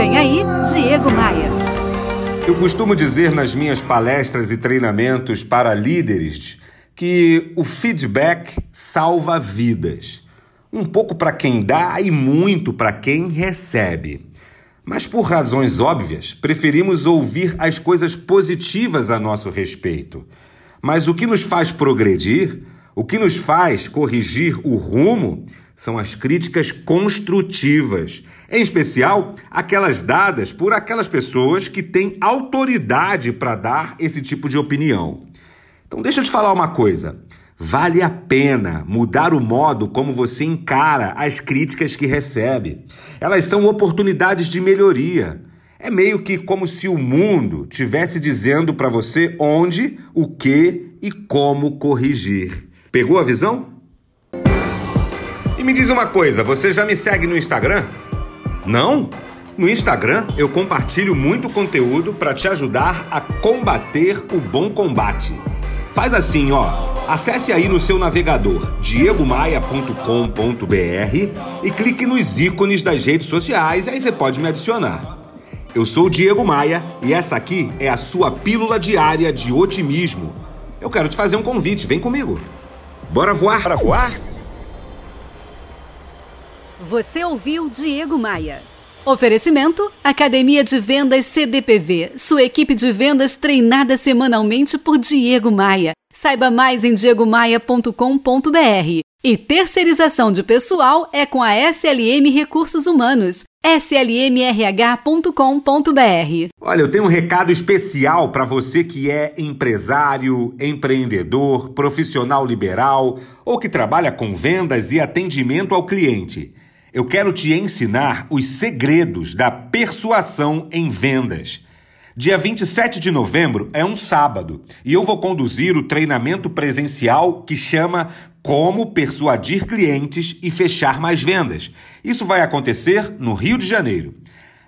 Vem aí, Diego Maia. Eu costumo dizer nas minhas palestras e treinamentos para líderes que o feedback salva vidas. Um pouco para quem dá e muito para quem recebe. Mas por razões óbvias, preferimos ouvir as coisas positivas a nosso respeito. Mas o que nos faz progredir, o que nos faz corrigir o rumo, são as críticas construtivas, em especial aquelas dadas por aquelas pessoas que têm autoridade para dar esse tipo de opinião. Então, deixa eu te falar uma coisa. Vale a pena mudar o modo como você encara as críticas que recebe. Elas são oportunidades de melhoria. É meio que como se o mundo tivesse dizendo para você onde, o que e como corrigir. Pegou a visão? E me diz uma coisa, você já me segue no Instagram? Não? No Instagram eu compartilho muito conteúdo para te ajudar a combater o bom combate. Faz assim, ó. Acesse aí no seu navegador diegomaia.com.br e clique nos ícones das redes sociais, aí você pode me adicionar. Eu sou o Diego Maia e essa aqui é a sua pílula diária de otimismo. Eu quero te fazer um convite, vem comigo. Bora voar? Para voar? Você ouviu Diego Maia. Oferecimento: Academia de Vendas CDPV, sua equipe de vendas treinada semanalmente por Diego Maia. Saiba mais em diegomaia.com.br. E terceirização de pessoal é com a SLM Recursos Humanos, slmrh.com.br. Olha, eu tenho um recado especial para você que é empresário, empreendedor, profissional liberal ou que trabalha com vendas e atendimento ao cliente. Eu quero te ensinar os segredos da persuasão em vendas. Dia 27 de novembro é um sábado e eu vou conduzir o treinamento presencial que chama Como Persuadir Clientes e Fechar Mais Vendas. Isso vai acontecer no Rio de Janeiro.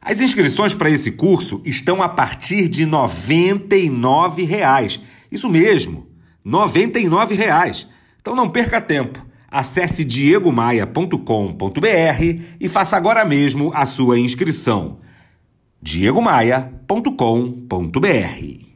As inscrições para esse curso estão a partir de 99 reais. Isso mesmo, 99 reais. Então não perca tempo. Acesse diegomaia.com.br e faça agora mesmo a sua inscrição. diegomaia.com.br